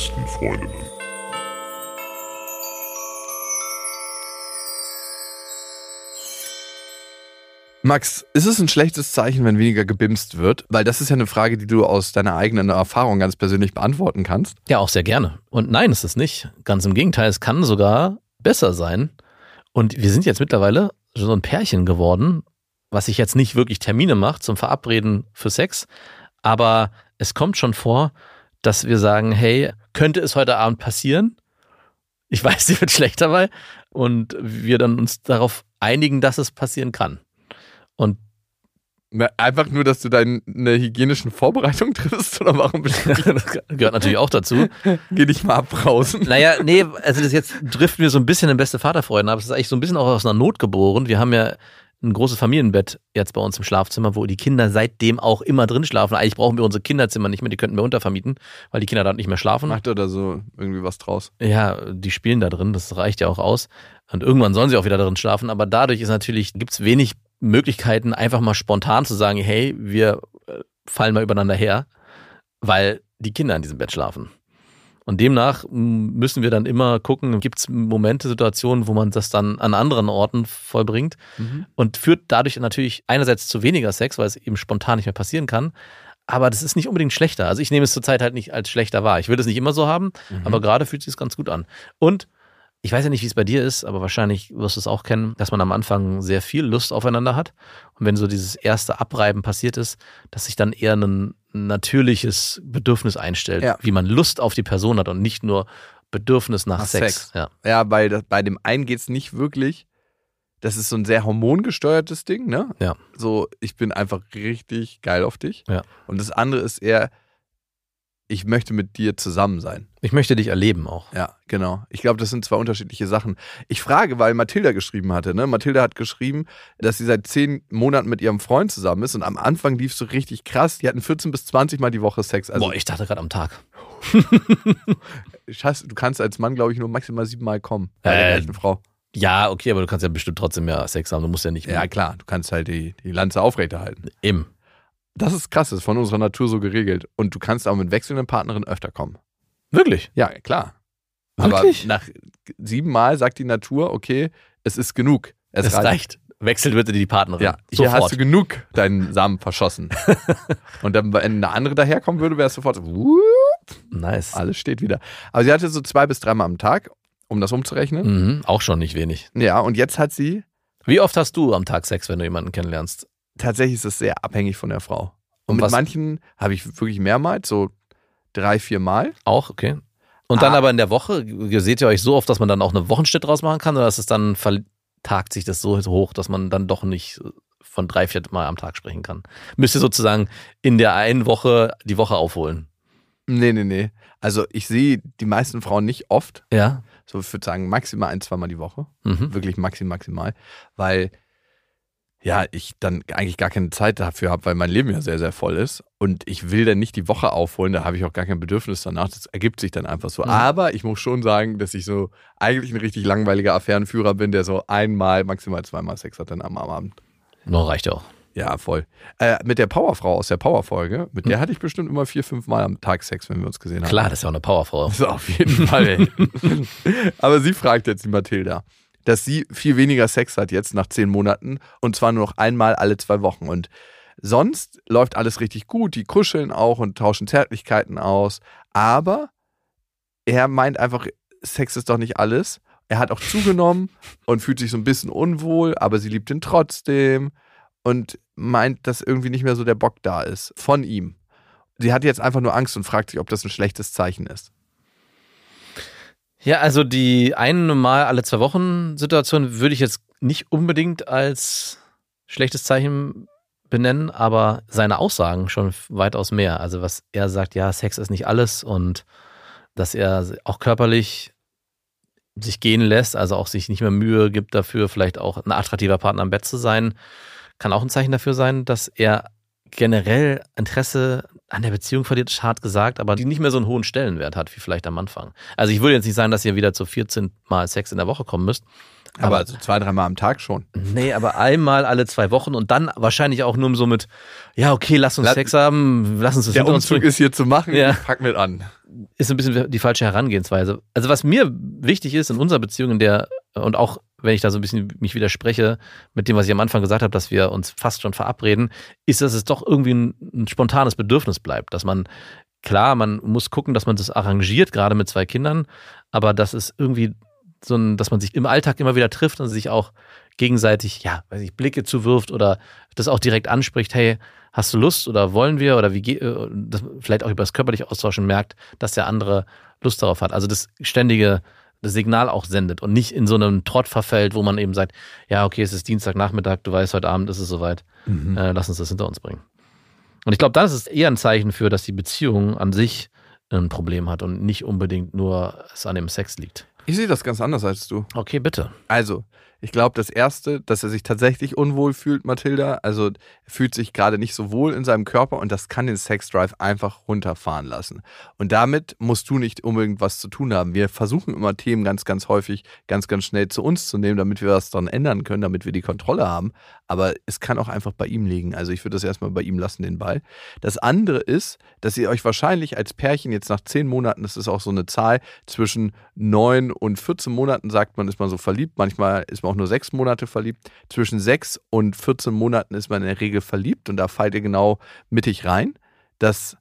besten Freundinnen. Max, ist es ein schlechtes Zeichen, wenn weniger gebimst wird? Weil das ist ja eine Frage, die du aus deiner eigenen Erfahrung ganz persönlich beantworten kannst. Ja, auch sehr gerne. Und nein, ist es nicht. Ganz im Gegenteil, es kann sogar besser sein. Und wir sind jetzt mittlerweile so ein Pärchen geworden, was sich jetzt nicht wirklich Termine macht zum Verabreden für Sex. Aber es kommt schon vor, dass wir sagen, hey, könnte es heute Abend passieren? Ich weiß, sie wird schlecht dabei. Und wir dann uns darauf einigen, dass es passieren kann. Und Na, einfach nur, dass du deine hygienischen Vorbereitungen triffst oder warum gehört natürlich auch dazu. Geh dich mal abbrausen. Naja, nee, also das jetzt driften wir so ein bisschen in beste Vaterfreunde, aber es ist eigentlich so ein bisschen auch aus einer Not geboren. Wir haben ja ein großes Familienbett jetzt bei uns im Schlafzimmer, wo die Kinder seitdem auch immer drin schlafen. Eigentlich brauchen wir unsere Kinderzimmer nicht mehr, die könnten wir untervermieten, weil die Kinder dort nicht mehr schlafen. Macht er da so irgendwie was draus? Ja, die spielen da drin, das reicht ja auch aus. Und irgendwann sollen sie auch wieder drin schlafen, aber dadurch ist natürlich, gibt's wenig Möglichkeiten, einfach mal spontan zu sagen, hey, wir äh, fallen mal übereinander her, weil die Kinder in diesem Bett schlafen. Und demnach müssen wir dann immer gucken, gibt es Momente, Situationen, wo man das dann an anderen Orten vollbringt mhm. und führt dadurch natürlich einerseits zu weniger Sex, weil es eben spontan nicht mehr passieren kann. Aber das ist nicht unbedingt schlechter. Also ich nehme es zurzeit halt nicht als schlechter wahr. Ich würde es nicht immer so haben, mhm. aber gerade fühlt sich es ganz gut an. Und ich weiß ja nicht, wie es bei dir ist, aber wahrscheinlich wirst du es auch kennen, dass man am Anfang sehr viel Lust aufeinander hat. Und wenn so dieses erste Abreiben passiert ist, dass sich dann eher ein natürliches Bedürfnis einstellt, ja. wie man Lust auf die Person hat und nicht nur Bedürfnis nach, nach Sex. Sex. Ja, ja bei, bei dem einen geht es nicht wirklich. Das ist so ein sehr hormongesteuertes Ding, ne? Ja. So, ich bin einfach richtig geil auf dich. Ja. Und das andere ist eher, ich möchte mit dir zusammen sein. Ich möchte dich erleben auch. Ja, genau. Ich glaube, das sind zwei unterschiedliche Sachen. Ich frage, weil Mathilda geschrieben hatte. Ne? Mathilda hat geschrieben, dass sie seit zehn Monaten mit ihrem Freund zusammen ist und am Anfang lief es so richtig krass. Die hatten 14 bis 20 Mal die Woche Sex. Also Boah, ich dachte gerade am Tag. Scheiße, du kannst als Mann, glaube ich, nur maximal sieben Mal kommen bei äh, der gleichen Frau. Ja, okay, aber du kannst ja bestimmt trotzdem mehr Sex haben. Du musst ja nicht mehr. Ja, klar, du kannst halt die, die Lanze aufrechterhalten. Eben. Das ist krass, das ist von unserer Natur so geregelt. Und du kannst auch mit wechselnden Partnerinnen öfter kommen. Wirklich? Ja, klar. Wirklich? Aber nach sieben Mal sagt die Natur, okay, es ist genug. Es, es reicht. reicht. Wechselt bitte die Partnerin. Ja, sofort. hier hast du genug deinen Samen verschossen. und dann, wenn eine andere daherkommen würde, wäre es sofort so, whoop, nice. Alles steht wieder. Aber sie hatte so zwei bis dreimal am Tag, um das umzurechnen. Mhm, auch schon nicht wenig. Ja, und jetzt hat sie. Wie oft hast du am Tag Sex, wenn du jemanden kennenlernst? Tatsächlich ist es sehr abhängig von der Frau. Und, Und mit manchen habe ich wirklich mehrmals, so drei, vier Mal. Auch, okay. Und dann ah. aber in der Woche, seht ihr euch so oft, dass man dann auch eine Wochenschnitt draus machen kann oder ist es dann vertagt sich das so hoch, dass man dann doch nicht von drei, vier Mal am Tag sprechen kann? Müsst ihr sozusagen in der einen Woche die Woche aufholen? Nee, nee, nee. Also ich sehe die meisten Frauen nicht oft. Ja. So, ich würde sagen, maximal ein, zweimal die Woche. Mhm. Wirklich maximal, maximal. Weil ja, ich dann eigentlich gar keine Zeit dafür habe, weil mein Leben ja sehr, sehr voll ist. Und ich will dann nicht die Woche aufholen, da habe ich auch gar kein Bedürfnis danach. Das ergibt sich dann einfach so. Mhm. Aber ich muss schon sagen, dass ich so eigentlich ein richtig langweiliger Affärenführer bin, der so einmal, maximal zweimal Sex hat dann am Abend. Noch reicht auch. Ja, voll. Äh, mit der Powerfrau aus der Powerfolge, mit der hm. hatte ich bestimmt immer vier, fünf Mal am Tag Sex, wenn wir uns gesehen haben. Klar, das ist ja auch eine Powerfrau. Das ist auf jeden Fall. Aber sie fragt jetzt die Mathilda dass sie viel weniger Sex hat jetzt nach zehn Monaten und zwar nur noch einmal alle zwei Wochen. Und sonst läuft alles richtig gut. Die kuscheln auch und tauschen Zärtlichkeiten aus. Aber er meint einfach, Sex ist doch nicht alles. Er hat auch zugenommen und fühlt sich so ein bisschen unwohl, aber sie liebt ihn trotzdem und meint, dass irgendwie nicht mehr so der Bock da ist von ihm. Sie hat jetzt einfach nur Angst und fragt sich, ob das ein schlechtes Zeichen ist. Ja, also die einmal alle zwei Wochen Situation würde ich jetzt nicht unbedingt als schlechtes Zeichen benennen, aber seine Aussagen schon weitaus mehr. Also was er sagt, ja, Sex ist nicht alles und dass er auch körperlich sich gehen lässt, also auch sich nicht mehr Mühe gibt dafür, vielleicht auch ein attraktiver Partner am Bett zu sein, kann auch ein Zeichen dafür sein, dass er generell Interesse an der Beziehung verliert, hart gesagt, aber die nicht mehr so einen hohen Stellenwert hat, wie vielleicht am Anfang. Also ich würde jetzt nicht sagen, dass ihr wieder zu 14 Mal Sex in der Woche kommen müsst. Aber, aber also zwei, dreimal am Tag schon. Nee, aber einmal alle zwei Wochen und dann wahrscheinlich auch nur so mit, ja, okay, lass uns Sex haben, lass uns das Der Umzug ist hier zu machen, ja. pack mit an. ist ein bisschen die falsche Herangehensweise. Also was mir wichtig ist in unserer Beziehung, in der und auch wenn ich da so ein bisschen mich widerspreche mit dem, was ich am Anfang gesagt habe, dass wir uns fast schon verabreden, ist, dass es doch irgendwie ein, ein spontanes Bedürfnis bleibt, dass man klar, man muss gucken, dass man das arrangiert, gerade mit zwei Kindern, aber das ist irgendwie so ein, dass man sich im Alltag immer wieder trifft und sich auch gegenseitig, ja, weiß ich, Blicke zuwirft oder das auch direkt anspricht, hey, hast du Lust oder wollen wir oder wie geht, äh, vielleicht auch über das körperliche Austauschen merkt, dass der andere Lust darauf hat. Also das ständige das Signal auch sendet und nicht in so einem Trott verfällt, wo man eben sagt, ja, okay, es ist Dienstagnachmittag, du weißt, heute Abend ist es soweit, mhm. äh, lass uns das hinter uns bringen. Und ich glaube, das ist eher ein Zeichen für, dass die Beziehung an sich ein Problem hat und nicht unbedingt nur es an dem Sex liegt. Ich sehe das ganz anders als du. Okay, bitte. Also, ich glaube, das Erste, dass er sich tatsächlich unwohl fühlt, Mathilda, also er fühlt sich gerade nicht so wohl in seinem Körper und das kann den Sexdrive einfach runterfahren lassen. Und damit musst du nicht unbedingt was zu tun haben. Wir versuchen immer Themen ganz, ganz häufig ganz, ganz schnell zu uns zu nehmen, damit wir was daran ändern können, damit wir die Kontrolle haben. Aber es kann auch einfach bei ihm liegen. Also ich würde das erstmal bei ihm lassen, den Ball. Das andere ist, dass ihr euch wahrscheinlich als Pärchen jetzt nach zehn Monaten, das ist auch so eine Zahl, zwischen neun und 14 Monaten sagt man, ist man so verliebt. Manchmal ist man auch nur sechs Monate verliebt. Zwischen sechs und 14 Monaten ist man in der Regel verliebt und da fallt ihr genau mittig rein, dass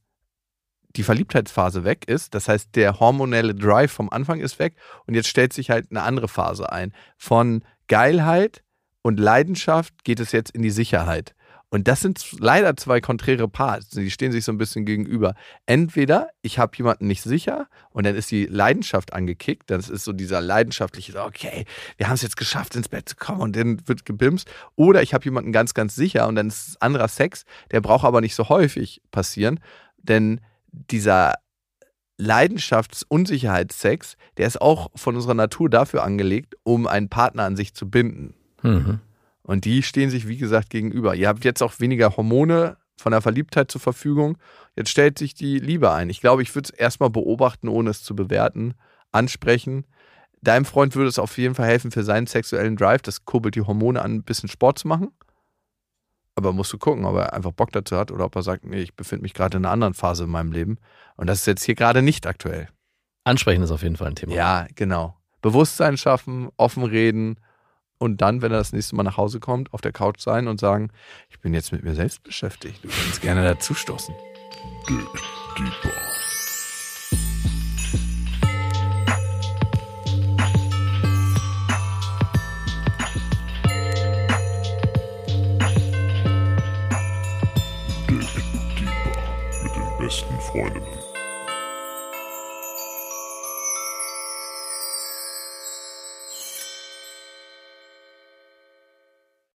die Verliebtheitsphase weg ist. Das heißt, der hormonelle Drive vom Anfang ist weg und jetzt stellt sich halt eine andere Phase ein. Von Geilheit und Leidenschaft geht es jetzt in die Sicherheit. Und das sind leider zwei konträre Parts. Die stehen sich so ein bisschen gegenüber. Entweder ich habe jemanden nicht sicher und dann ist die Leidenschaft angekickt. Das ist so dieser leidenschaftliche, okay, wir haben es jetzt geschafft, ins Bett zu kommen und dann wird gebimst. Oder ich habe jemanden ganz, ganz sicher und dann ist es anderer Sex. Der braucht aber nicht so häufig passieren. Denn dieser Leidenschafts-Unsicherheitssex, der ist auch von unserer Natur dafür angelegt, um einen Partner an sich zu binden. Mhm. Und die stehen sich, wie gesagt, gegenüber. Ihr habt jetzt auch weniger Hormone von der Verliebtheit zur Verfügung. Jetzt stellt sich die Liebe ein. Ich glaube, ich würde es erstmal beobachten, ohne es zu bewerten, ansprechen. Deinem Freund würde es auf jeden Fall helfen für seinen sexuellen Drive. Das kurbelt die Hormone an, ein bisschen Sport zu machen. Aber musst du gucken, ob er einfach Bock dazu hat oder ob er sagt, nee, ich befinde mich gerade in einer anderen Phase in meinem Leben. Und das ist jetzt hier gerade nicht aktuell. Ansprechen ist auf jeden Fall ein Thema. Ja, genau. Bewusstsein schaffen, offen reden und dann, wenn er das nächste Mal nach Hause kommt, auf der Couch sein und sagen, ich bin jetzt mit mir selbst beschäftigt. Du kannst gerne dazustoßen. Den besten Freundinnen.